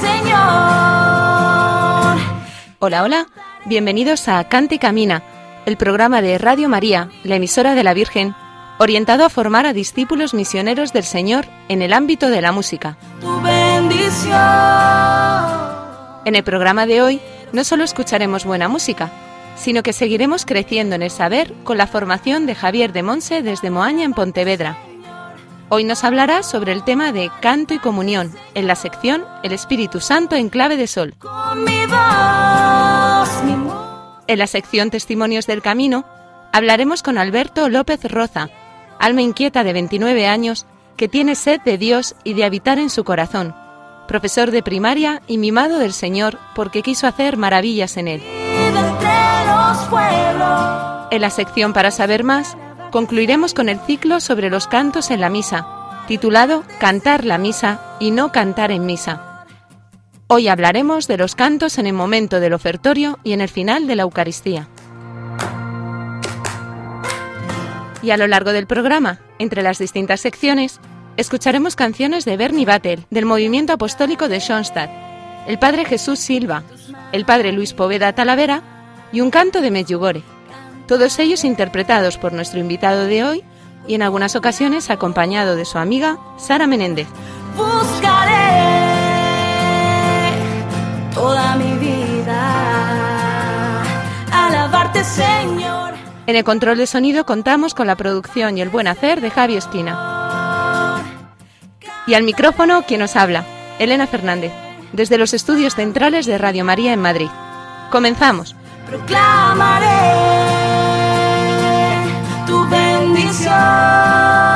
Señor. Hola, hola, bienvenidos a Cante y Camina, el programa de Radio María, la emisora de la Virgen, orientado a formar a discípulos misioneros del Señor en el ámbito de la música. Tu bendición. En el programa de hoy no solo escucharemos buena música, sino que seguiremos creciendo en el saber con la formación de Javier de Monse desde Moaña en Pontevedra. Hoy nos hablará sobre el tema de canto y comunión en la sección El Espíritu Santo en clave de sol. En la sección Testimonios del Camino hablaremos con Alberto López Roza, alma inquieta de 29 años que tiene sed de Dios y de habitar en su corazón, profesor de primaria y mimado del Señor porque quiso hacer maravillas en él. En la sección Para saber más, concluiremos con el ciclo sobre los cantos en la misa, titulado Cantar la misa y no cantar en misa. Hoy hablaremos de los cantos en el momento del ofertorio y en el final de la Eucaristía. Y a lo largo del programa, entre las distintas secciones, escucharemos canciones de Bernie Battle, del movimiento apostólico de Schoenstatt, el Padre Jesús Silva, el Padre Luis Poveda Talavera y un canto de Medjugorje. Todos ellos interpretados por nuestro invitado de hoy y en algunas ocasiones acompañado de su amiga Sara Menéndez. Buscaré toda mi vida. Alabarte, Señor. En el control de sonido contamos con la producción y el buen hacer de Javi Espina. Y al micrófono, quien nos habla, Elena Fernández, desde los estudios centrales de Radio María en Madrid. Comenzamos. Proclamaré bendición.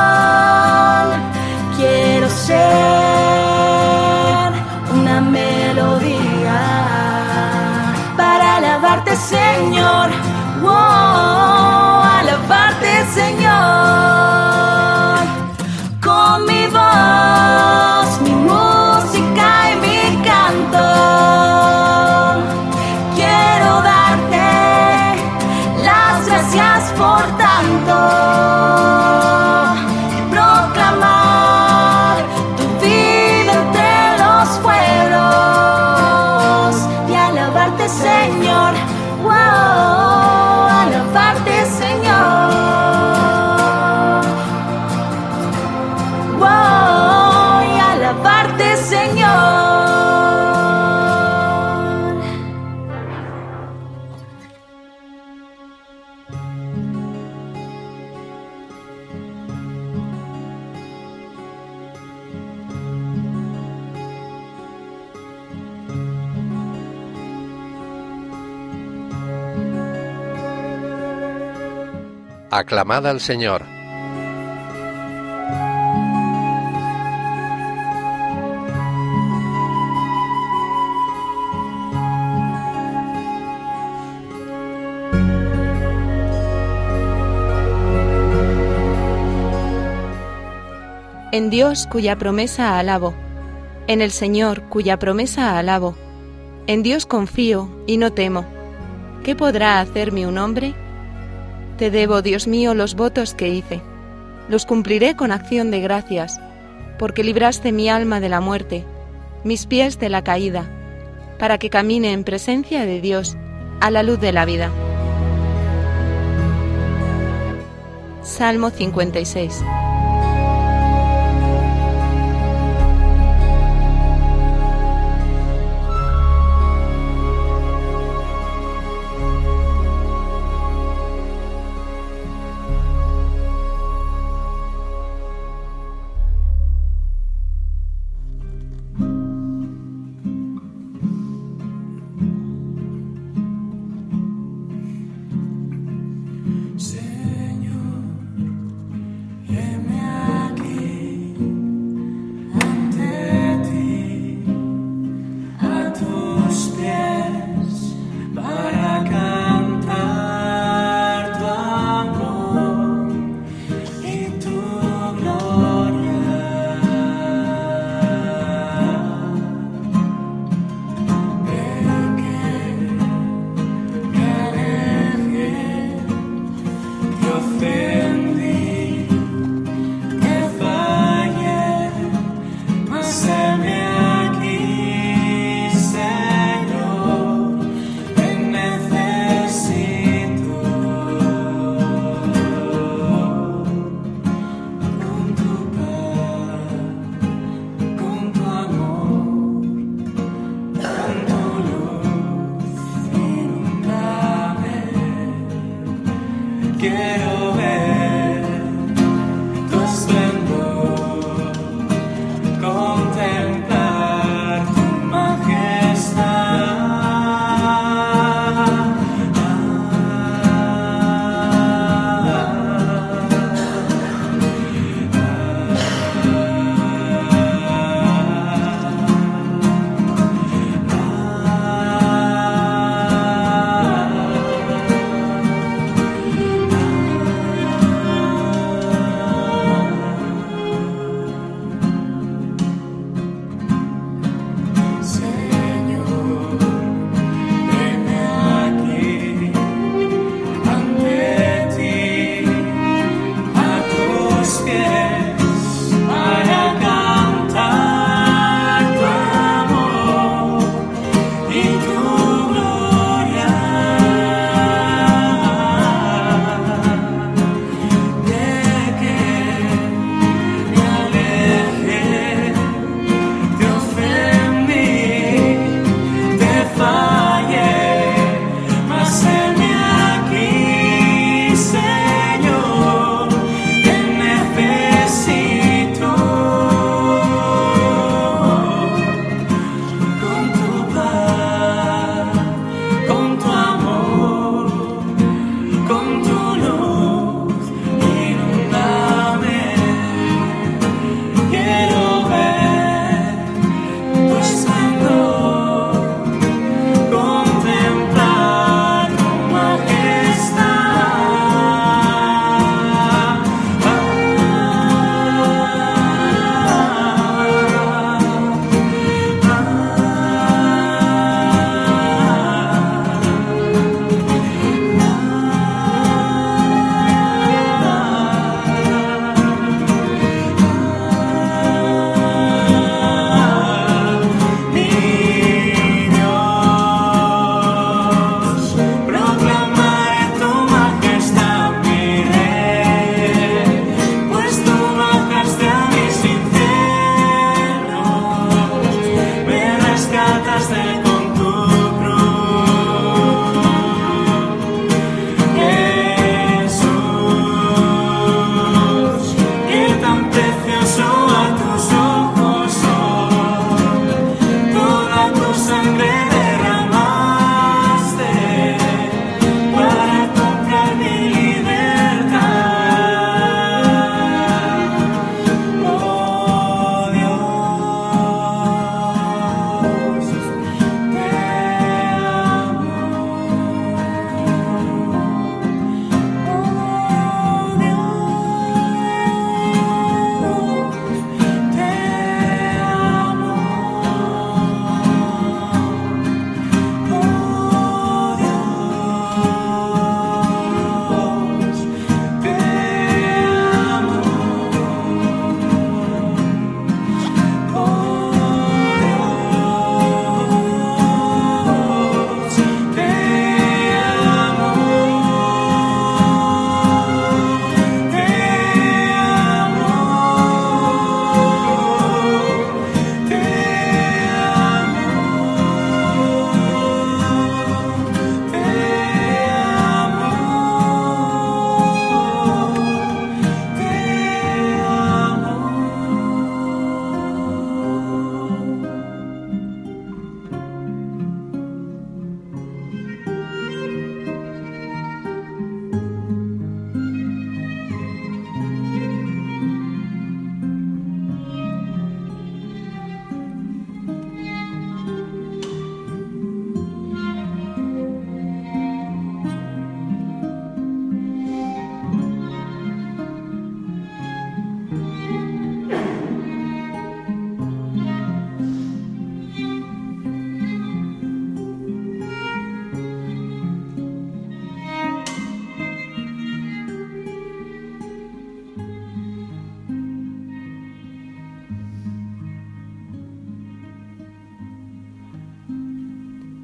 Aclamad al Señor. En Dios cuya promesa alabo, en el Señor cuya promesa alabo, en Dios confío y no temo. ¿Qué podrá hacerme un hombre? Te debo, Dios mío, los votos que hice. Los cumpliré con acción de gracias, porque libraste mi alma de la muerte, mis pies de la caída, para que camine en presencia de Dios a la luz de la vida. Salmo 56. skin.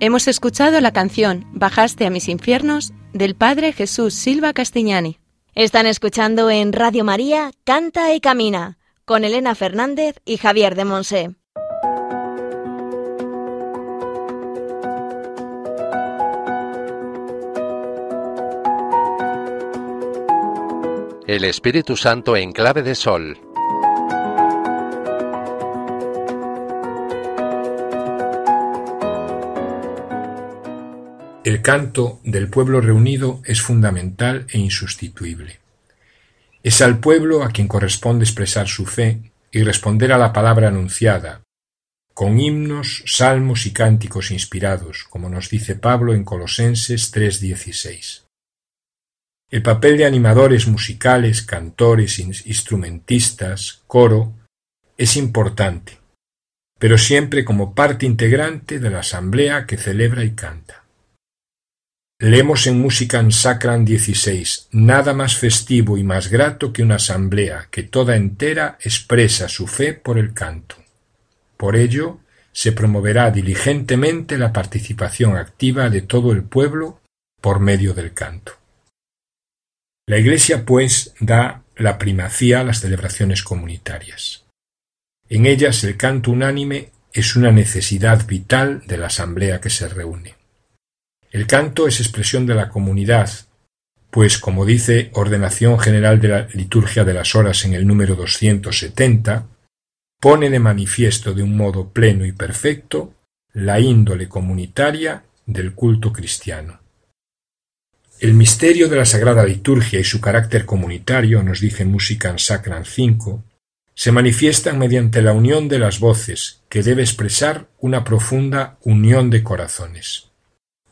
Hemos escuchado la canción Bajaste a mis infiernos del Padre Jesús Silva Castiñani. Están escuchando en Radio María Canta y Camina con Elena Fernández y Javier de Monse. El Espíritu Santo en clave de sol. El canto del pueblo reunido es fundamental e insustituible. Es al pueblo a quien corresponde expresar su fe y responder a la palabra anunciada, con himnos, salmos y cánticos inspirados, como nos dice Pablo en Colosenses 3:16. El papel de animadores musicales, cantores, instrumentistas, coro, es importante, pero siempre como parte integrante de la asamblea que celebra y canta. Leemos en Música Sacran 16, nada más festivo y más grato que una asamblea que toda entera expresa su fe por el canto. Por ello, se promoverá diligentemente la participación activa de todo el pueblo por medio del canto. La Iglesia, pues, da la primacía a las celebraciones comunitarias. En ellas el canto unánime es una necesidad vital de la asamblea que se reúne. El canto es expresión de la comunidad, pues como dice Ordenación General de la Liturgia de las Horas en el número 270, pone de manifiesto de un modo pleno y perfecto la índole comunitaria del culto cristiano. El misterio de la Sagrada Liturgia y su carácter comunitario, nos dice Música en Sacran 5, se manifiestan mediante la unión de las voces, que debe expresar una profunda unión de corazones.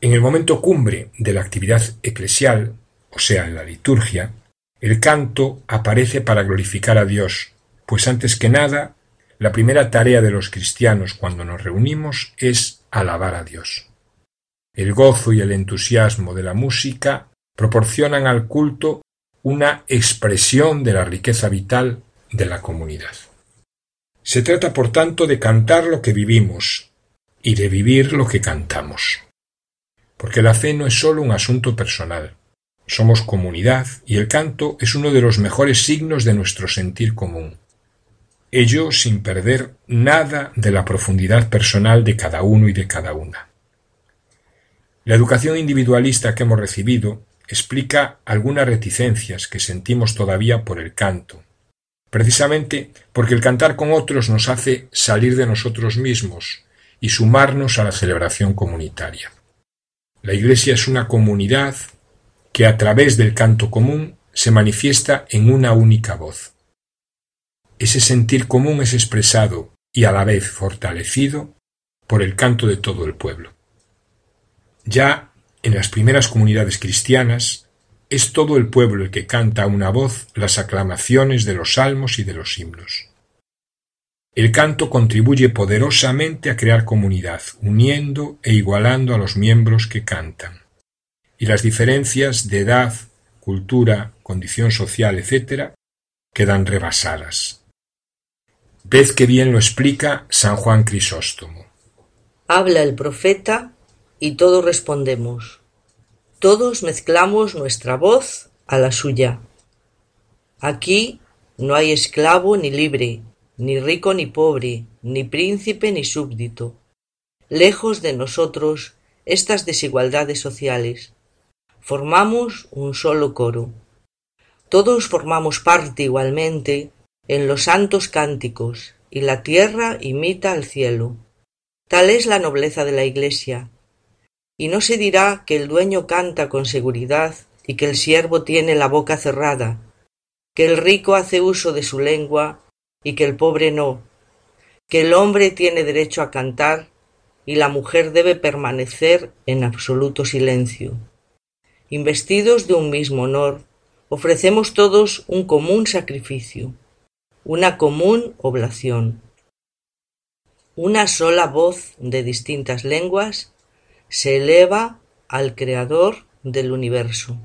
En el momento cumbre de la actividad eclesial, o sea, en la liturgia, el canto aparece para glorificar a Dios, pues antes que nada, la primera tarea de los cristianos cuando nos reunimos es alabar a Dios. El gozo y el entusiasmo de la música proporcionan al culto una expresión de la riqueza vital de la comunidad. Se trata, por tanto, de cantar lo que vivimos y de vivir lo que cantamos porque la fe no es sólo un asunto personal. Somos comunidad y el canto es uno de los mejores signos de nuestro sentir común. Ello sin perder nada de la profundidad personal de cada uno y de cada una. La educación individualista que hemos recibido explica algunas reticencias que sentimos todavía por el canto, precisamente porque el cantar con otros nos hace salir de nosotros mismos y sumarnos a la celebración comunitaria. La Iglesia es una comunidad que a través del canto común se manifiesta en una única voz. Ese sentir común es expresado y a la vez fortalecido por el canto de todo el pueblo. Ya en las primeras comunidades cristianas es todo el pueblo el que canta a una voz las aclamaciones de los salmos y de los himnos. El canto contribuye poderosamente a crear comunidad, uniendo e igualando a los miembros que cantan. Y las diferencias de edad, cultura, condición social, etc., quedan rebasadas. Ved que bien lo explica San Juan Crisóstomo. Habla el profeta y todos respondemos. Todos mezclamos nuestra voz a la suya. Aquí no hay esclavo ni libre, ni rico ni pobre, ni príncipe ni súbdito. Lejos de nosotros estas desigualdades sociales. Formamos un solo coro. Todos formamos parte igualmente en los santos cánticos, y la tierra imita al cielo. Tal es la nobleza de la Iglesia. Y no se dirá que el dueño canta con seguridad y que el siervo tiene la boca cerrada, que el rico hace uso de su lengua y que el pobre no, que el hombre tiene derecho a cantar y la mujer debe permanecer en absoluto silencio. Investidos de un mismo honor, ofrecemos todos un común sacrificio, una común oblación. Una sola voz de distintas lenguas se eleva al Creador del universo.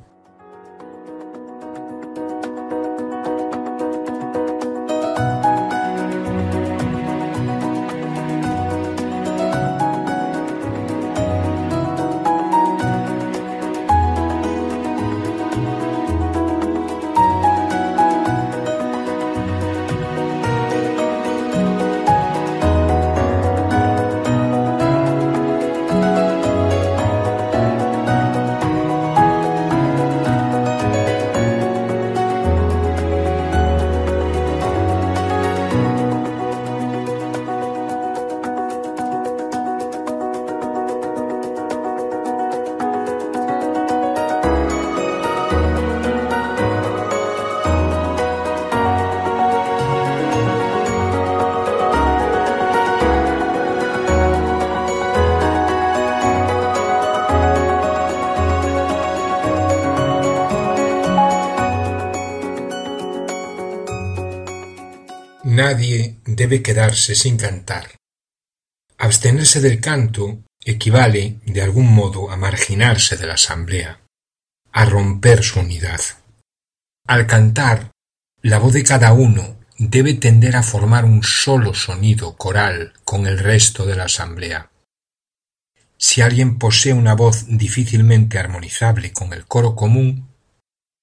Quedarse sin cantar. Abstenerse del canto equivale, de algún modo, a marginarse de la asamblea, a romper su unidad. Al cantar, la voz de cada uno debe tender a formar un solo sonido coral con el resto de la asamblea. Si alguien posee una voz difícilmente armonizable con el coro común,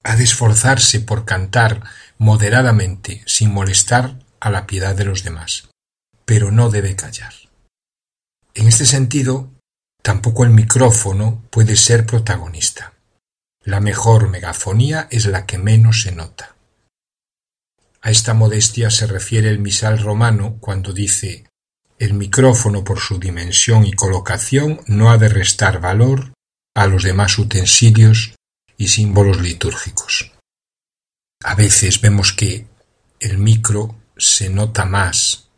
ha de esforzarse por cantar moderadamente sin molestar a la piedad de los demás, pero no debe callar. En este sentido, tampoco el micrófono puede ser protagonista. La mejor megafonía es la que menos se nota. A esta modestia se refiere el misal romano cuando dice el micrófono por su dimensión y colocación no ha de restar valor a los demás utensilios y símbolos litúrgicos. A veces vemos que el micro se nota más,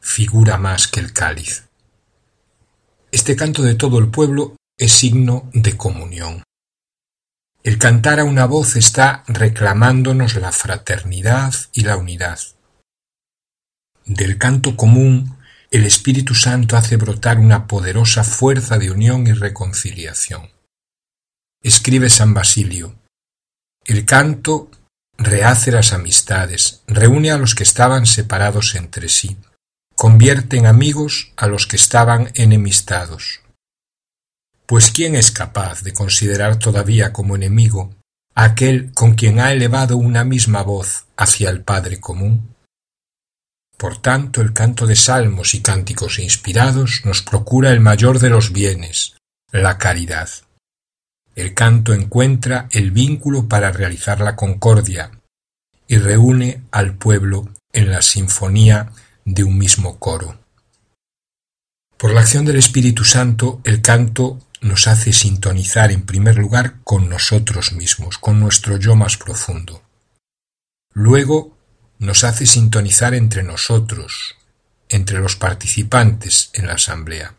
figura más que el cáliz. Este canto de todo el pueblo es signo de comunión. El cantar a una voz está reclamándonos la fraternidad y la unidad. Del canto común el Espíritu Santo hace brotar una poderosa fuerza de unión y reconciliación. Escribe San Basilio, el canto rehace las amistades, reúne a los que estaban separados entre sí, convierte en amigos a los que estaban enemistados. Pues ¿quién es capaz de considerar todavía como enemigo a aquel con quien ha elevado una misma voz hacia el Padre común? Por tanto, el canto de salmos y cánticos inspirados nos procura el mayor de los bienes, la caridad. El canto encuentra el vínculo para realizar la concordia y reúne al pueblo en la sinfonía de un mismo coro. Por la acción del Espíritu Santo, el canto nos hace sintonizar en primer lugar con nosotros mismos, con nuestro yo más profundo. Luego nos hace sintonizar entre nosotros, entre los participantes en la asamblea,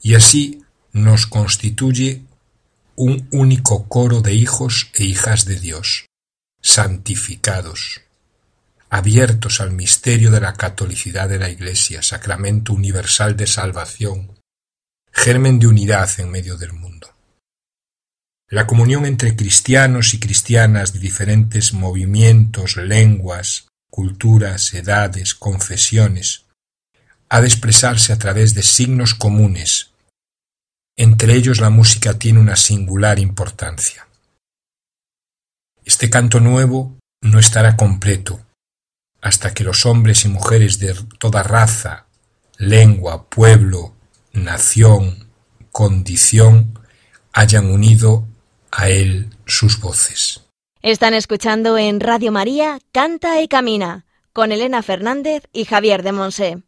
y así nos constituye un único coro de hijos e hijas de Dios, santificados, abiertos al misterio de la catolicidad de la Iglesia, sacramento universal de salvación, germen de unidad en medio del mundo. La comunión entre cristianos y cristianas de diferentes movimientos, lenguas, culturas, edades, confesiones, ha de expresarse a través de signos comunes. Entre ellos la música tiene una singular importancia. Este canto nuevo no estará completo hasta que los hombres y mujeres de toda raza, lengua, pueblo, nación, condición, hayan unido a Él sus voces. Están escuchando en Radio María Canta y Camina con Elena Fernández y Javier de Monse.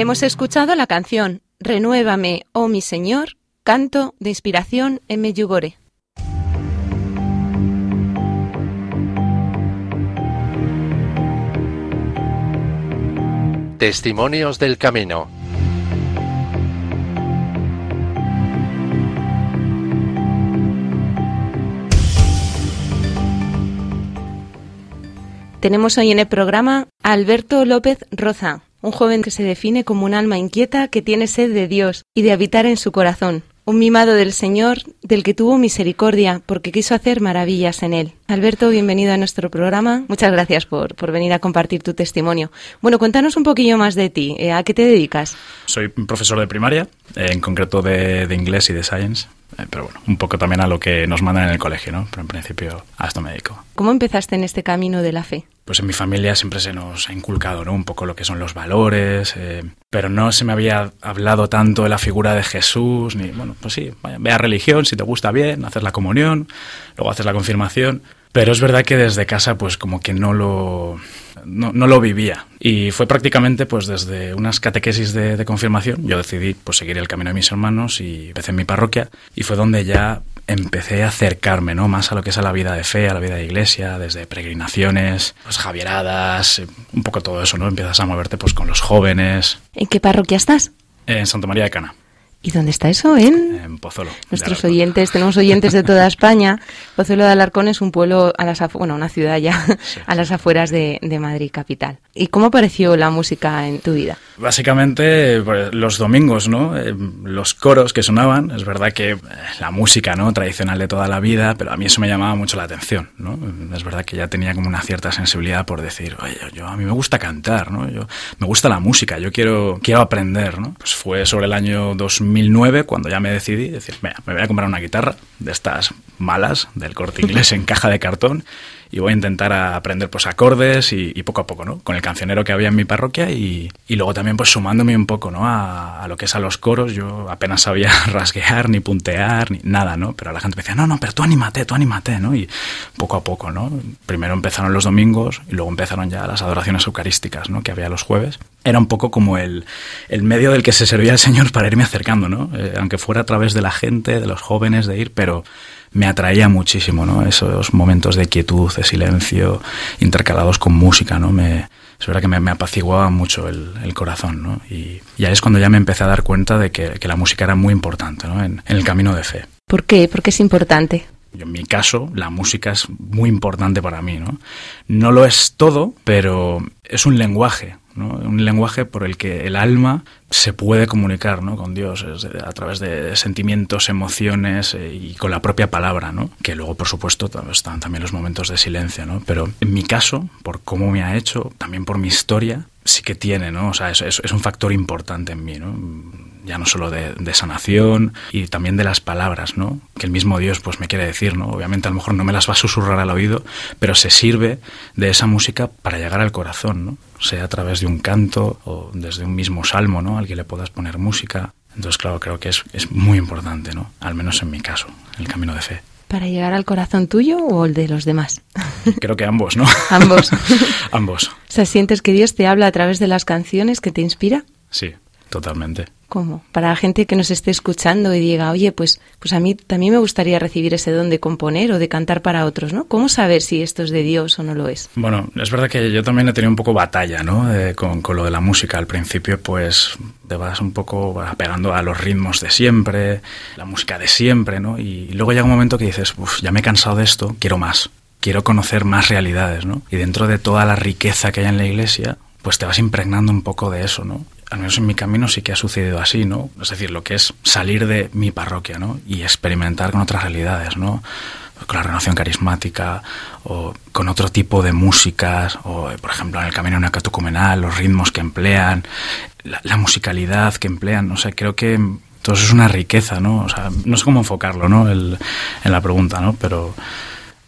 Hemos escuchado la canción Renuévame, oh mi Señor, canto de inspiración en Meyugore. Testimonios del Camino. Tenemos hoy en el programa a Alberto López Roza, un joven que se define como un alma inquieta que tiene sed de Dios y de habitar en su corazón, un mimado del Señor del que tuvo misericordia porque quiso hacer maravillas en él. Alberto, bienvenido a nuestro programa. Muchas gracias por, por venir a compartir tu testimonio. Bueno, cuéntanos un poquillo más de ti. Eh, ¿A qué te dedicas? Soy profesor de primaria, en concreto de, de inglés y de science. Eh, pero bueno, un poco también a lo que nos mandan en el colegio, ¿no? Pero en principio a esto me dedico. ¿Cómo empezaste en este camino de la fe? Pues en mi familia siempre se nos ha inculcado, ¿no? Un poco lo que son los valores, eh, pero no se me había hablado tanto de la figura de Jesús, ni, bueno, pues sí, vaya, ve a religión, si te gusta bien, haces la comunión, luego haces la confirmación, pero es verdad que desde casa pues como que no lo, no, no lo vivía. Y fue prácticamente pues desde unas catequesis de, de, confirmación, yo decidí pues seguir el camino de mis hermanos y empecé en mi parroquia y fue donde ya empecé a acercarme ¿no? más a lo que es a la vida de fe, a la vida de iglesia, desde peregrinaciones, pues javieradas, un poco todo eso, ¿no? Empiezas a moverte pues con los jóvenes. ¿En qué parroquia estás? En Santa María de Cana. ¿Y dónde está eso? En, en Pozuelo. Nuestros oyentes, tenemos oyentes de toda España. Pozuelo de Alarcón es un pueblo, a las bueno, una ciudad ya, sí. a las afueras de, de, Madrid capital. ¿Y cómo apareció la música en tu vida? Básicamente pues, los domingos, ¿no? Eh, los coros que sonaban, es verdad que eh, la música, ¿no? Tradicional de toda la vida, pero a mí eso me llamaba mucho la atención, ¿no? Es verdad que ya tenía como una cierta sensibilidad por decir, oye, yo, a mí me gusta cantar, ¿no? Yo, me gusta la música, yo quiero, quiero aprender, ¿no? Pues fue sobre el año 2000 2009 cuando ya me decidí decir, me voy a comprar una guitarra de estas malas del corte inglés en caja de cartón y voy a intentar aprender pues acordes y, y, poco a poco, ¿no? Con el cancionero que había en mi parroquia y, y luego también pues sumándome un poco, ¿no? A, a, lo que es a los coros, yo apenas sabía rasguear, ni puntear, ni nada, ¿no? Pero la gente me decía, no, no, pero tú anímate, tú anímate, ¿no? Y poco a poco, ¿no? Primero empezaron los domingos y luego empezaron ya las adoraciones eucarísticas, ¿no? Que había los jueves. Era un poco como el, el medio del que se servía el Señor para irme acercando, ¿no? Eh, aunque fuera a través de la gente, de los jóvenes, de ir, pero me atraía muchísimo, ¿no? Esos momentos de quietud, de silencio, intercalados con música, ¿no? Me, es verdad que me, me apaciguaba mucho el, el, corazón, ¿no? Y, y ahí es cuando ya me empecé a dar cuenta de que, que la música era muy importante, ¿no? En, en, el camino de fe. ¿Por qué? ¿Por qué es importante? En mi caso, la música es muy importante para mí, ¿no? No lo es todo, pero es un lenguaje, un lenguaje por el que el alma se puede comunicar con Dios a través de sentimientos, emociones eh, y con la propia palabra, ¿no? que luego por supuesto están también los momentos de silencio, ¿no? pero en mi caso, por cómo me ha hecho, también por mi historia, sí que tiene, ¿no? o sea, es, es un factor importante en mí. ¿no? Ya no solo de, de, sanación y también de las palabras, ¿no? Que el mismo Dios pues me quiere decir, ¿no? Obviamente a lo mejor no me las va a susurrar al oído, pero se sirve de esa música para llegar al corazón, ¿no? Sea a través de un canto o desde un mismo salmo, ¿no? Al que le puedas poner música. Entonces, claro, creo que es, es muy importante, ¿no? Al menos en mi caso, el camino de fe. ¿Para llegar al corazón tuyo o el de los demás? Creo que ambos, ¿no? ambos. ambos. O sea, ¿sientes que Dios te habla a través de las canciones que te inspira? Sí, totalmente. ¿Cómo? Para la gente que nos esté escuchando y diga, oye, pues, pues a mí también me gustaría recibir ese don de componer o de cantar para otros, ¿no? ¿Cómo saber si esto es de Dios o no lo es? Bueno, es verdad que yo también he tenido un poco batalla, ¿no? Eh, con, con, lo de la música. Al principio, pues, te vas un poco apegando a los ritmos de siempre, la música de siempre, ¿no? Y luego llega un momento que dices, uff, ya me he cansado de esto, quiero más. Quiero conocer más realidades, ¿no? Y dentro de toda la riqueza que hay en la iglesia, pues te vas impregnando un poco de eso, ¿no? Al menos en mi camino sí que ha sucedido así, ¿no? Es decir, lo que es salir de mi parroquia, ¿no? Y experimentar con otras realidades, ¿no? Con la renovación carismática o con otro tipo de músicas o, por ejemplo, en el camino neocatucumenal, los ritmos que emplean, la, la, musicalidad que emplean, no sé, creo que todo eso es una riqueza, ¿no? O sea, no sé cómo enfocarlo, ¿no? El, en la pregunta, ¿no? Pero...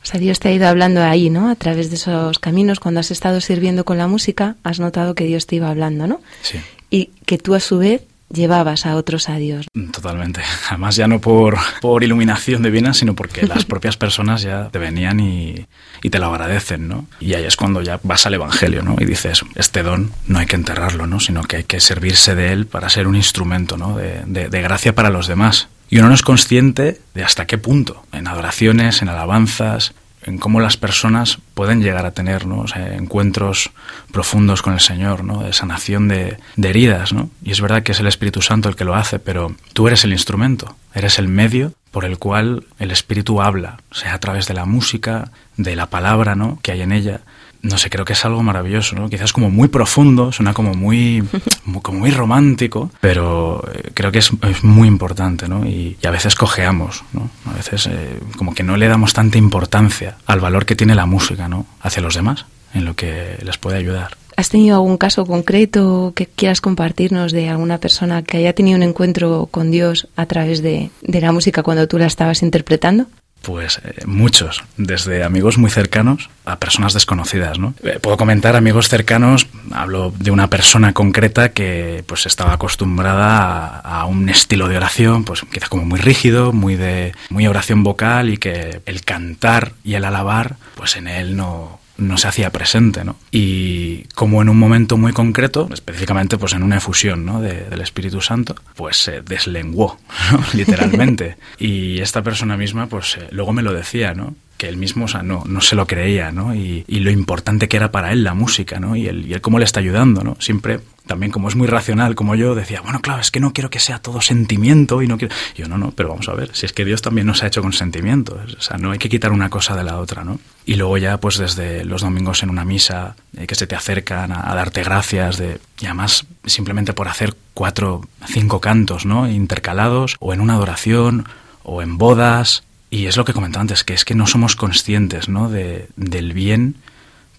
O sea, Dios te ha ido hablando ahí, ¿no? A través de esos caminos, cuando has estado sirviendo con la música, has notado que Dios te iba hablando, ¿no? Sí y que tú a su vez llevabas a otros a Dios. Totalmente. Además ya no por, por iluminación divina, sino porque las propias personas ya te venían y, y, te lo agradecen, ¿no? Y ahí es cuando ya vas al Evangelio, ¿no? Y dices, este don no hay que enterrarlo, ¿no? Sino que hay que servirse de él para ser un instrumento, ¿no? De, de, de gracia para los demás. Y uno no es consciente de hasta qué punto, en adoraciones, en alabanzas, en cómo las personas pueden llegar a tener ¿no? encuentros profundos con el Señor, ¿no? de sanación de, de, heridas. ¿no? Y es verdad que es el Espíritu Santo el que lo hace, pero tú eres el instrumento, eres el medio por el cual el Espíritu habla, sea a través de la música, de la palabra ¿no? que hay en ella. No sé, creo que es algo maravilloso, ¿no? Quizás como muy profundo, suena como muy, como muy romántico, pero eh, creo que es, es, muy importante, ¿no? Y, y, a veces cojeamos, ¿no? A veces eh, como que no le damos tanta importancia al valor que tiene la música, ¿no? Hacia los demás, en lo que les puede ayudar. ¿Has tenido algún caso concreto que quieras compartirnos de alguna persona que haya tenido un encuentro con Dios a través de, de la música cuando tú la estabas interpretando? Pues eh, muchos, desde amigos muy cercanos a personas desconocidas, ¿no? Eh, puedo comentar amigos cercanos, hablo de una persona concreta que pues estaba acostumbrada a, un estilo de oración, pues quizá como muy rígido, muy de muy oración vocal y que el cantar y el alabar, pues en él no no se hacía presente, ¿no? Y como en un momento muy concreto, específicamente pues en una efusión ¿no? de, del Espíritu Santo, pues se deslenguó, ¿no? literalmente. y esta persona misma, pues eh, luego me lo decía, ¿no? que él mismo o sea, no, no se lo creía, ¿no? Y, y, lo importante que era para él la música, ¿no? Y él, y él cómo le está ayudando, ¿no? Siempre, también como es muy racional como yo, decía, bueno, claro, es que no quiero que sea todo sentimiento y no quiero... Y yo, no, no, pero vamos a ver, si es que Dios también nos ha hecho con sentimiento, o sea, no hay que quitar una cosa de la otra, ¿no? Y luego ya, pues desde los domingos en una misa, eh, que se te acercan a, a, darte gracias, de, y además simplemente por hacer cuatro, cinco cantos, ¿no? Intercalados, o en una adoración, o en bodas, y es lo que comentaba antes, que es que no somos conscientes ¿no? De, del bien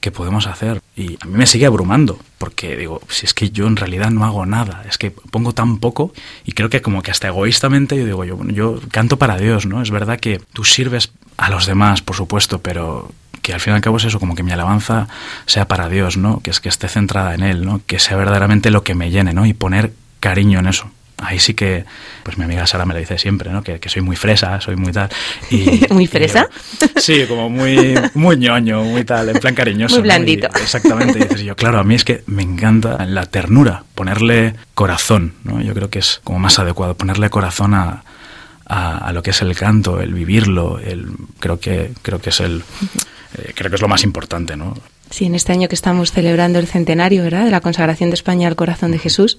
que podemos hacer. Y a mí me sigue abrumando, porque digo, si es que yo en realidad no hago nada, es que pongo tan poco y creo que como que hasta egoístamente yo digo, yo, yo canto para Dios, ¿no? Es verdad que tú sirves a los demás, por supuesto, pero que al fin y al cabo es eso, como que mi alabanza sea para Dios, ¿no? Que es que esté centrada en Él, ¿no? Que sea verdaderamente lo que me llene, ¿no? Y poner cariño en eso ahí sí que, pues mi amiga Sara me lo dice siempre, ¿no? Que, que soy muy fresa, soy muy tal. Y, ¿Muy fresa? Y, sí, como muy, muy ñoño, muy tal, en plan cariñoso. Muy blandito. ¿no? Y, exactamente. Y dices yo, claro, a mí es que me encanta la ternura, ponerle corazón, ¿no? Yo creo que es como más adecuado, ponerle corazón a, a, a lo que es el canto, el vivirlo, el, creo que, creo que es el, eh, creo que es lo más importante, ¿no? Sí, en este año que estamos celebrando el centenario, ¿verdad? De la consagración de España al corazón de Jesús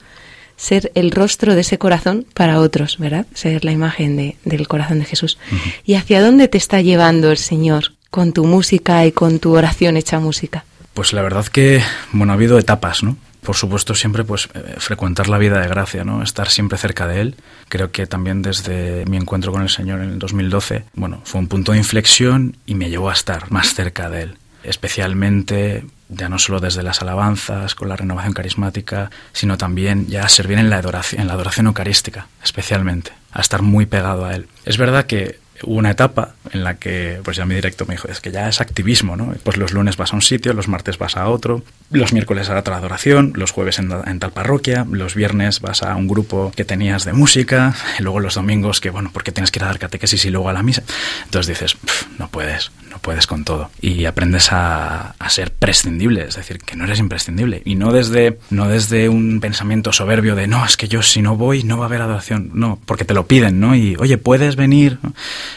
ser el rostro de ese corazón para otros, ¿verdad? Ser la imagen de, del corazón de Jesús. Uh -huh. ¿Y hacia dónde te está llevando el Señor con tu música y con tu oración hecha música? Pues la verdad que, bueno, ha habido etapas, ¿no? Por supuesto, siempre pues eh, frecuentar la vida de gracia, ¿no? Estar siempre cerca de él. Creo que también desde mi encuentro con el Señor en el 2012, bueno, fue un punto de inflexión y me llevó a estar más cerca de él. Especialmente ya no solo desde las alabanzas, con la renovación carismática, sino también ya a servir en la adoración, en la adoración eucarística, especialmente, a estar muy pegado a él. Es verdad que hubo una etapa en la que pues ya mi directo me dijo, es que ya es activismo, ¿no? Pues los lunes vas a un sitio, los martes vas a otro, los miércoles a otra adoración, los jueves en, tal parroquia, los viernes vas a un grupo que tenías de música, y luego los domingos que, bueno, porque tienes que ir a dar catequesis y luego a la misa. Entonces dices, no puedes, no puedes con todo. Y aprendes a, ser prescindible, es decir, que no eres imprescindible. Y no desde, no desde un pensamiento soberbio de, no, es que yo si no voy no va a haber adoración. No, porque te lo piden, ¿no? Y, oye, ¿puedes venir?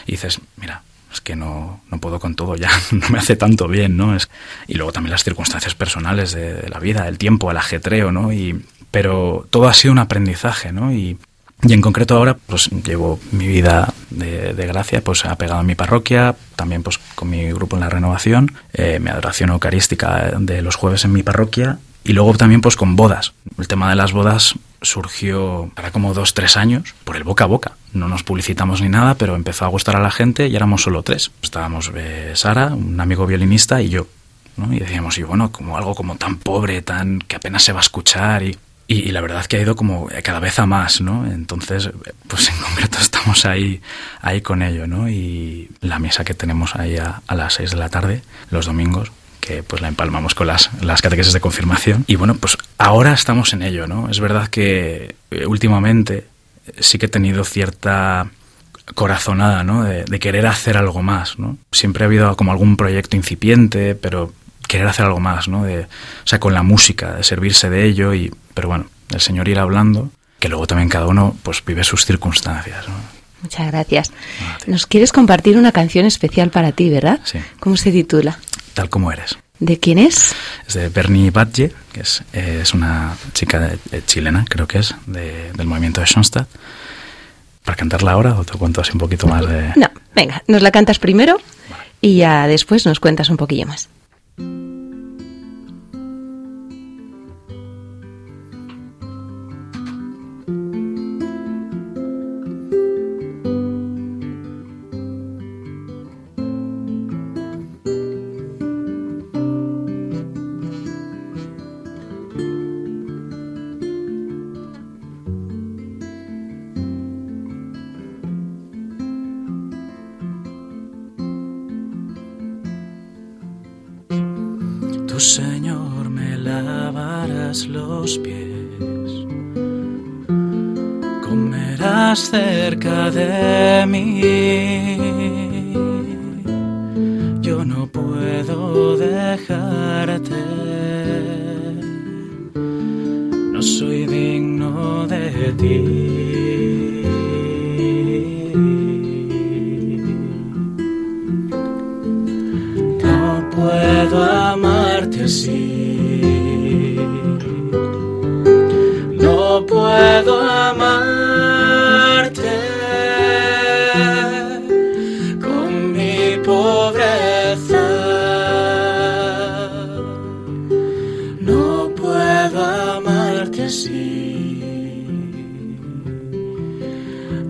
Y dices, mira, es que no, no puedo con todo ya, no me hace tanto bien, ¿no? Es, y luego también las circunstancias personales de, la vida, el tiempo, el ajetreo, ¿no? Y, pero todo ha sido un aprendizaje, ¿no? Y, y en concreto ahora, pues llevo mi vida de, de gracia, pues apegado a mi parroquia, también pues con mi grupo en la renovación, eh, mi adoración eucarística de los jueves en mi parroquia y luego también pues con bodas. El tema de las bodas surgió para como dos, tres años por el boca a boca. No nos publicitamos ni nada, pero empezó a gustar a la gente y éramos solo tres. Estábamos eh, Sara, un amigo violinista y yo. ¿no? Y decíamos, y bueno, como algo como tan pobre, tan que apenas se va a escuchar y y, la verdad que ha ido como cada vez a más, ¿no? Entonces, pues en concreto estamos ahí, ahí con ello, ¿no? Y la misa que tenemos ahí a, las 6 de la tarde, los domingos, que pues la empalmamos con las, las catequesis de confirmación. Y bueno, pues ahora estamos en ello, ¿no? Es verdad que eh, últimamente sí que he tenido cierta corazonada, ¿no? De, de, querer hacer algo más, ¿no? Siempre ha habido como algún proyecto incipiente, pero querer hacer algo más, ¿no? De, o sea, con la música, de servirse de ello y, pero bueno, el Señor ir hablando, que luego también cada uno pues vive sus circunstancias, ¿no? Muchas gracias. Nos quieres compartir una canción especial para ti, ¿verdad? Sí. ¿Cómo se titula? Tal como eres. ¿De quién es? Es de Bernie Badge, que es, eh, es una chica de, de chilena, creo que es, de, del movimiento de Schoenstatt. ¿Para cantarla ahora o te cuento así un poquito más de...? No, venga, nos la cantas primero y ya después nos cuentas un poquillo más. Cerca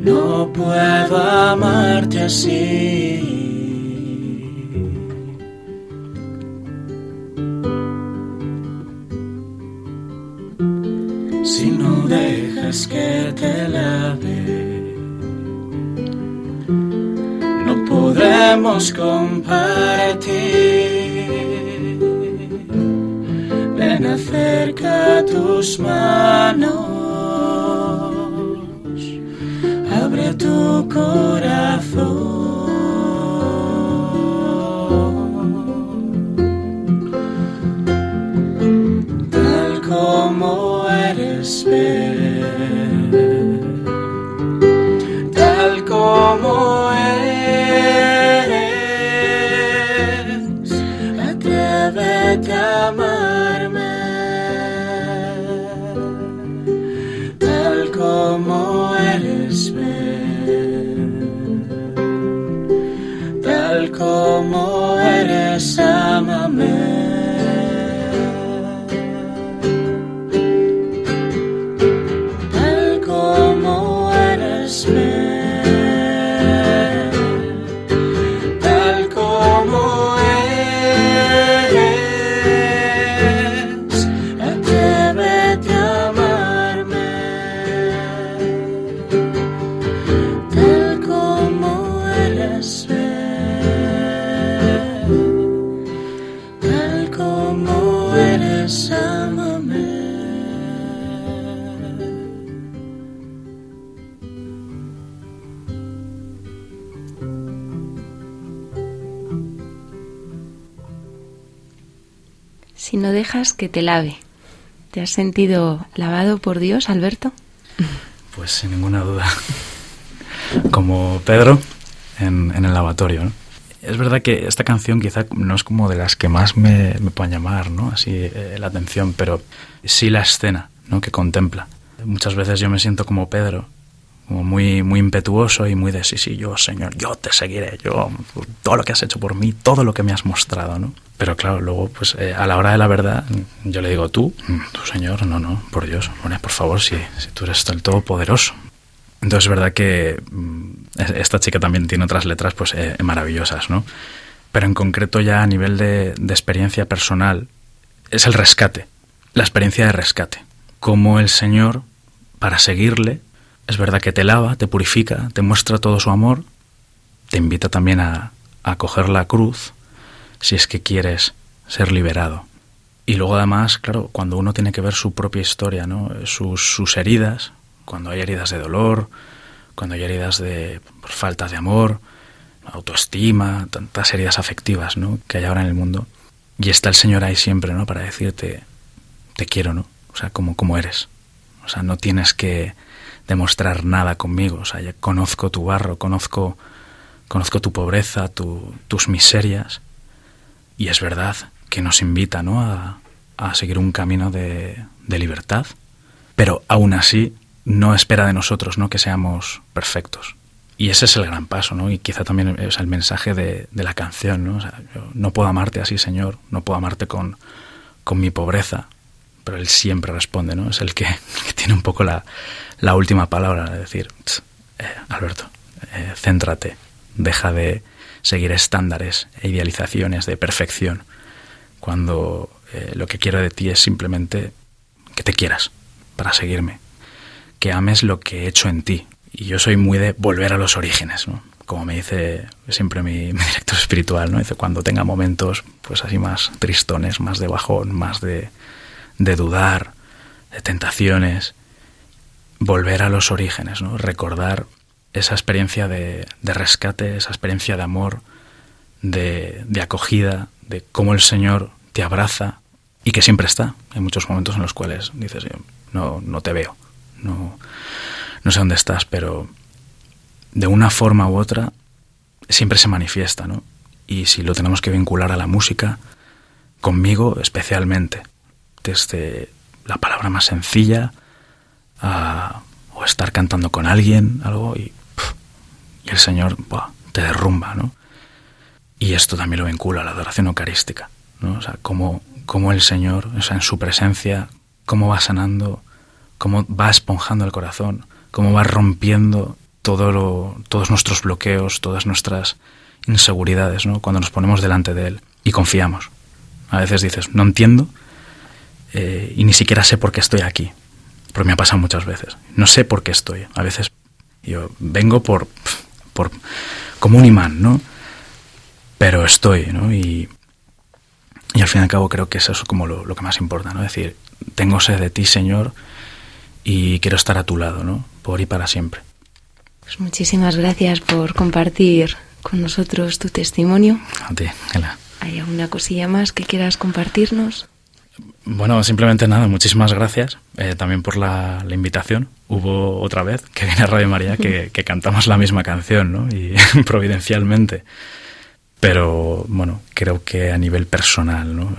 No puedo amarte así. si no dejas que te lave. No podremos compartir. Ven acerca tus manos, abre tu corazón. Tal como eres, ven. tal como que te lave. ¿Te has sentido lavado por Dios, Alberto? Pues sin ninguna duda. Como Pedro en, el lavatorio. Es verdad que esta canción quizá no es como de las que más me, me puedan llamar, ¿no? Así eh, la atención, pero sí la escena, ¿no? Que contempla. Muchas veces yo me siento como Pedro, como muy, muy impetuoso y muy de sí, sí, yo, Señor, yo te seguiré, yo, todo lo que has hecho por mí, todo lo que me has mostrado, ¿no? Pero claro, luego, pues eh, a la hora de la verdad, yo le digo, tú, tú, Señor, no, no, por Dios, bueno, por favor, si, si tú eres el Todopoderoso. Entonces es verdad que mm, esta chica también tiene otras letras pues eh, maravillosas, ¿no? Pero en concreto ya a nivel de, de experiencia personal es el rescate, la experiencia de rescate. Como el Señor, para seguirle, es verdad que te lava, te purifica, te muestra todo su amor, te invita también a, a coger la cruz si es que quieres ser liberado. Y luego además, claro, cuando uno tiene que ver su propia historia, ¿no? sus, sus heridas, cuando hay heridas de dolor, cuando hay heridas de por falta de amor, autoestima, tantas heridas afectivas ¿no? que hay ahora en el mundo. Y está el Señor ahí siempre, ¿no? Para decirte, te quiero, ¿no? O sea, como, como eres. O sea, no tienes que demostrar nada conmigo. O sea, ya conozco tu barro, conozco, conozco tu pobreza, tus miserias. Y es verdad que nos invita ¿no? a, a seguir un camino de, de, libertad, pero aún así no espera de nosotros ¿no? que seamos perfectos. Y ese es el gran paso, ¿no? Y quizá también es el mensaje de, de la canción, ¿no? No puedo amarte así, Señor, no puedo amarte con, con mi pobreza, pero Él siempre responde, ¿no? Es el que, que tiene un poco la, la, última palabra, de decir, eh, Alberto, eh, céntrate, deja de seguir estándares e idealizaciones de perfección, cuando eh, lo que quiero de ti es simplemente que te quieras para seguirme, que ames lo que he hecho en ti. Y yo soy muy de volver a los orígenes, ¿no? Como me dice siempre mi, director espiritual, ¿no? Dice, cuando tenga momentos pues así más tristones, más de bajón, más de, de dudar, de tentaciones, volver a los orígenes, ¿no? Recordar esa experiencia de, rescate, esa experiencia de amor, de, de, acogida, de cómo el Señor te abraza y que siempre está. Hay muchos momentos en los cuales dices, no, no te veo, no, no sé dónde estás, pero de una forma u otra siempre se manifiesta, ¿no? Y si lo tenemos que vincular a la música, conmigo especialmente, desde la palabra más sencilla a, o estar cantando con alguien, algo, y, el Señor te derrumba, ¿no? Y esto también lo vincula a la adoración eucarística, ¿no? O sea, cómo, cómo el Señor, o sea, en su presencia, cómo va sanando, cómo va esponjando el corazón, cómo va rompiendo todos nuestros bloqueos, todas nuestras inseguridades, ¿no? Cuando nos ponemos delante de Él y confiamos. A veces dices, no entiendo eh, y ni siquiera sé por qué estoy aquí. Porque me ha pasado muchas veces. No sé por qué estoy. A veces yo vengo por, por como un imán, ¿no? Pero estoy, ¿no? Y, y al fin y al cabo creo que eso es como lo, lo, que más importa, ¿no? Es decir, tengo sed de ti, Señor, y quiero estar a tu lado, ¿no? Por y para siempre. Pues muchísimas gracias por compartir con nosotros tu testimonio. A ti, Ela. ¿Hay alguna cosilla más que quieras compartirnos? Bueno, simplemente nada, muchísimas gracias eh, también por la, la, invitación. Hubo otra vez que viene a Radio María que, que cantamos la misma canción, ¿no? Y providencialmente. Pero bueno, creo que a nivel personal, ¿no?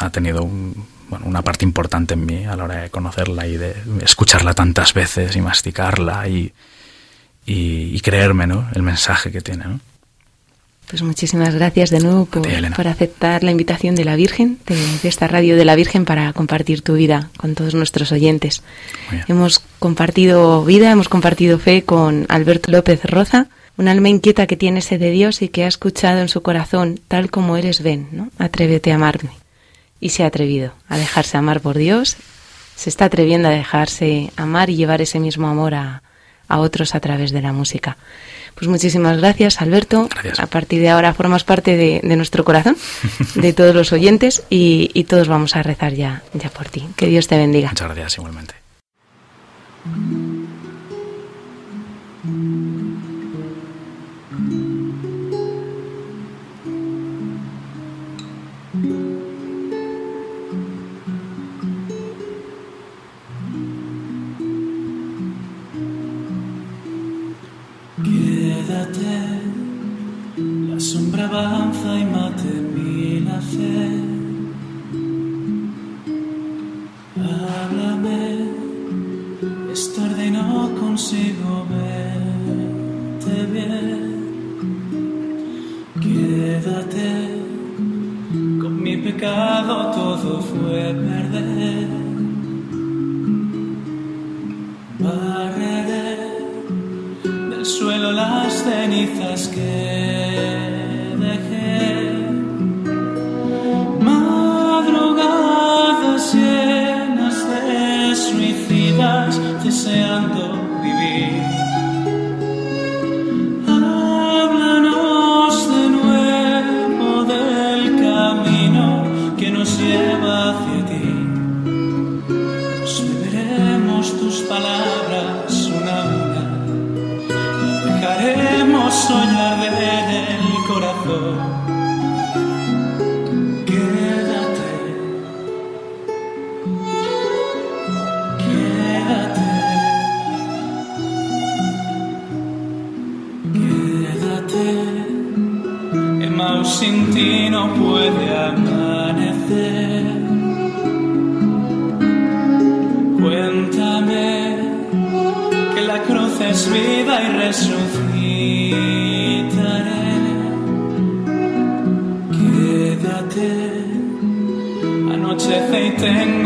Ha tenido un, bueno, una parte importante en mí a la hora de conocerla y de escucharla tantas veces y masticarla y, y, y creerme, ¿no? El mensaje que tiene, ¿no? Pues muchísimas gracias de nuevo por, por, aceptar la invitación de la Virgen, de, de, esta radio de la Virgen, para compartir tu vida con todos nuestros oyentes. Hemos compartido vida, hemos compartido fe con Alberto López Roza, un alma inquieta que tiene sed de Dios y que ha escuchado en su corazón, tal como eres, ven, ¿no? Atrévete a amarme. Y se ha atrevido a dejarse amar por Dios, se está atreviendo a dejarse amar y llevar ese mismo amor a, a otros a través de la música. Pues muchísimas gracias, Alberto. Gracias. A partir de ahora formas parte de, de nuestro corazón, de todos los oyentes, y, y, todos vamos a rezar ya, ya por ti. Que Dios te bendiga. Muchas gracias, igualmente. Pecado todo fue perder. Barreré del suelo las cenizas que viva y resucitaré. Quédate, anochece y tengo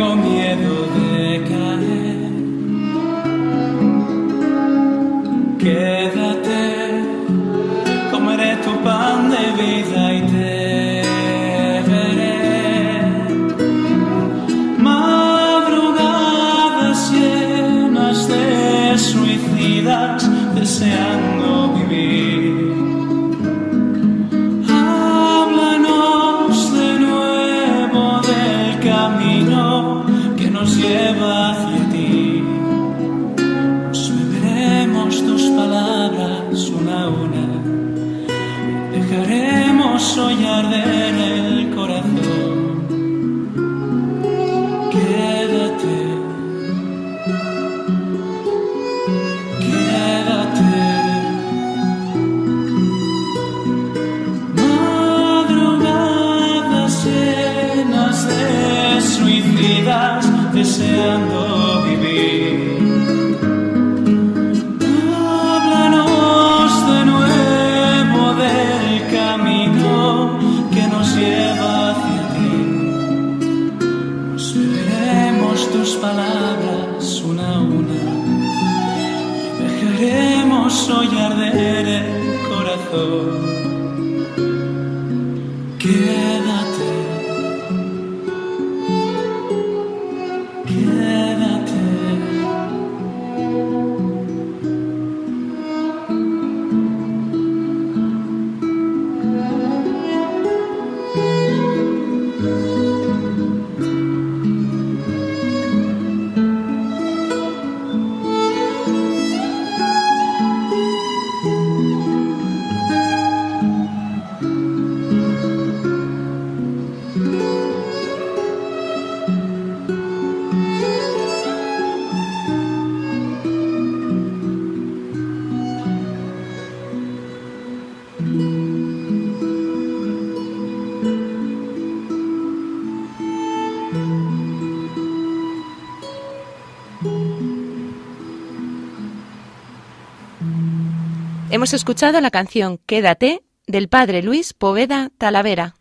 Hemos escuchado la canción Quédate del padre Luis Poveda Talavera.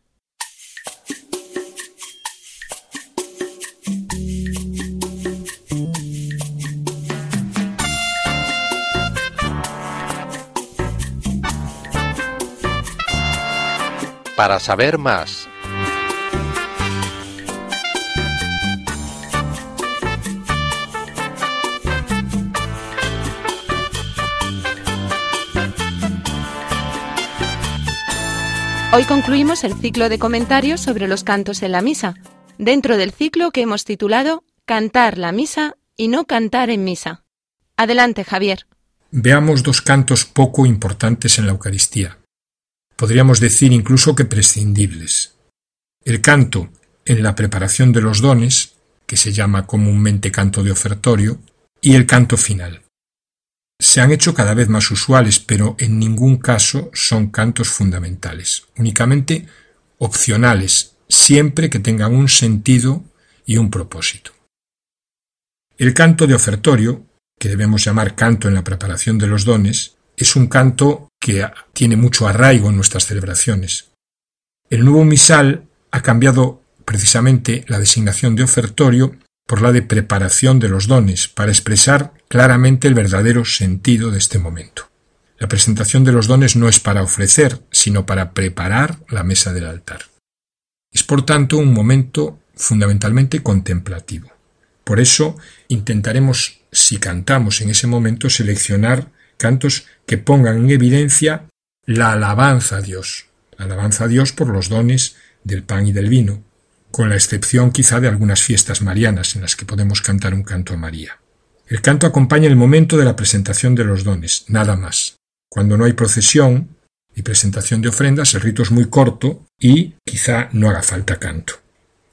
Para saber más, Hoy concluimos el ciclo de comentarios sobre los cantos en la misa, dentro del ciclo que hemos titulado Cantar la misa y no cantar en misa. Adelante, Javier. Veamos dos cantos poco importantes en la Eucaristía. Podríamos decir incluso que prescindibles. El canto en la preparación de los dones, que se llama comúnmente canto de ofertorio, y el canto final. Se han hecho cada vez más usuales, pero en ningún caso son cantos fundamentales, únicamente opcionales, siempre que tengan un sentido y un propósito. El canto de ofertorio, que debemos llamar canto en la preparación de los dones, es un canto que tiene mucho arraigo en nuestras celebraciones. El nuevo misal ha cambiado precisamente la designación de ofertorio por la de preparación de los dones, para expresar claramente el verdadero sentido de este momento. La presentación de los dones no es para ofrecer, sino para preparar la mesa del altar. Es por tanto un momento fundamentalmente contemplativo. Por eso intentaremos, si cantamos en ese momento, seleccionar cantos que pongan en evidencia la alabanza a Dios, la alabanza a Dios por los dones del pan y del vino, con la excepción quizá de algunas fiestas marianas en las que podemos cantar un canto a María. El canto acompaña el momento de la presentación de los dones, nada más. Cuando no hay procesión y presentación de ofrendas, el rito es muy corto y quizá no haga falta canto.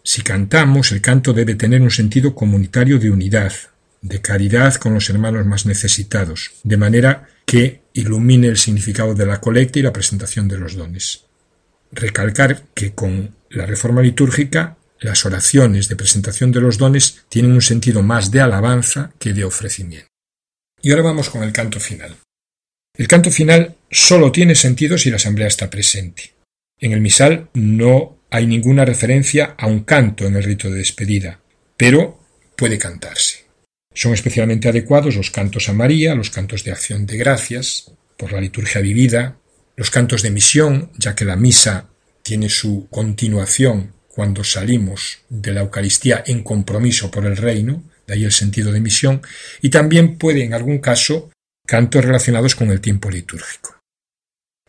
Si cantamos, el canto debe tener un sentido comunitario de unidad, de caridad con los hermanos más necesitados, de manera que ilumine el significado de la colecta y la presentación de los dones. recalcar que con la reforma litúrgica las oraciones de presentación de los dones tienen un sentido más de alabanza que de ofrecimiento. Y ahora vamos con el canto final. El canto final solo tiene sentido si la asamblea está presente. En el misal no hay ninguna referencia a un canto en el rito de despedida, pero puede cantarse. Son especialmente adecuados los cantos a María, los cantos de acción de gracias, por la liturgia vivida, los cantos de misión, ya que la misa tiene su continuación cuando salimos de la Eucaristía en compromiso por el reino, de ahí el sentido de misión, y también puede en algún caso cantos relacionados con el tiempo litúrgico.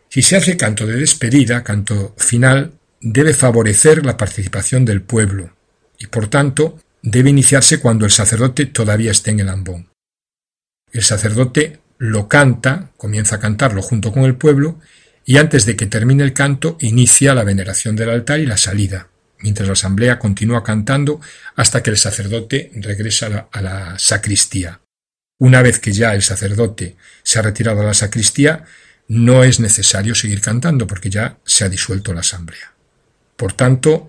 Si se hace canto de despedida, canto final, debe favorecer la participación del pueblo y por tanto debe iniciarse cuando el sacerdote todavía esté en el ambón. El sacerdote lo canta, comienza a cantarlo junto con el pueblo y antes de que termine el canto inicia la veneración del altar y la salida, mientras la asamblea continúa cantando hasta que el sacerdote regresa a la, sacristía. Una vez que ya el sacerdote se ha retirado a la sacristía, no es necesario seguir cantando porque ya se ha disuelto la asamblea. Por tanto,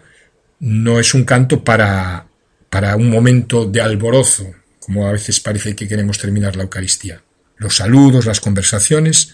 no es un canto para, para un momento de alborozo, como a veces parece que queremos terminar la Eucaristía. Los saludos, las conversaciones,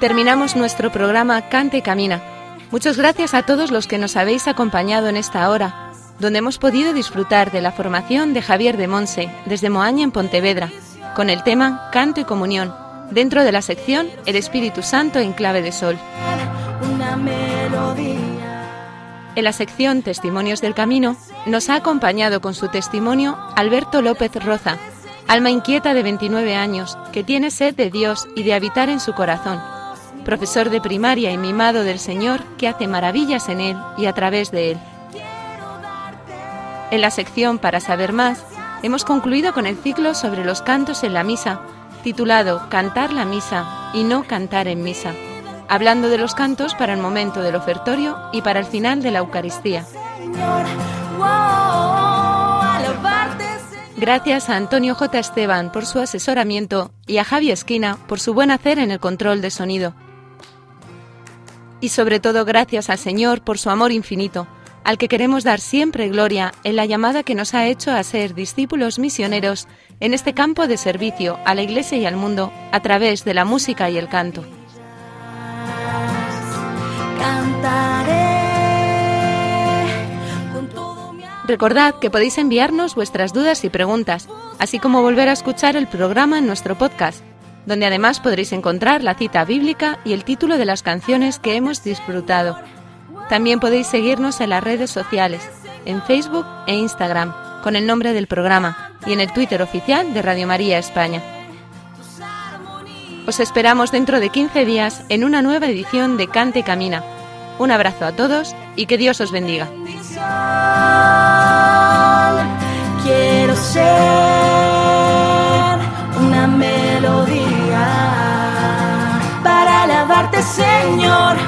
Terminamos nuestro programa Cante y Camina. Muchas gracias a todos los que nos habéis acompañado en esta hora, donde hemos podido disfrutar de la formación de Javier de Monse desde Moaña en Pontevedra, con el tema Canto y Comunión, dentro de la sección El Espíritu Santo en clave de sol. En la sección Testimonios del Camino nos ha acompañado con su testimonio Alberto López Roza, alma inquieta de 29 años, que tiene sed de Dios y de habitar en su corazón, profesor de primaria y mimado del Señor que hace maravillas en él y a través de él. En la sección Para saber más, hemos concluido con el ciclo sobre los cantos en la misa, titulado Cantar la misa y no cantar en misa, hablando de los cantos para el momento del ofertorio y para el final de la Eucaristía. Gracias a Antonio J. Esteban por su asesoramiento y a Javi Esquina por su buen hacer en el control de sonido. Y sobre todo gracias al Señor por su amor infinito, al que queremos dar siempre gloria en la llamada que nos ha hecho a ser discípulos misioneros en este campo de servicio a la Iglesia y al mundo a través de la música y el canto. Recordad que podéis enviarnos vuestras dudas y preguntas, así como volver a escuchar el programa en nuestro podcast, donde además podréis encontrar la cita bíblica y el título de las canciones que hemos disfrutado. También podéis seguirnos en las redes sociales, en Facebook e Instagram, con el nombre del programa, y en el Twitter oficial de Radio María España. Os esperamos dentro de 15 días en una nueva edición de Cante Camina. Un abrazo a todos y que Dios os bendiga. Alabarte, Señor.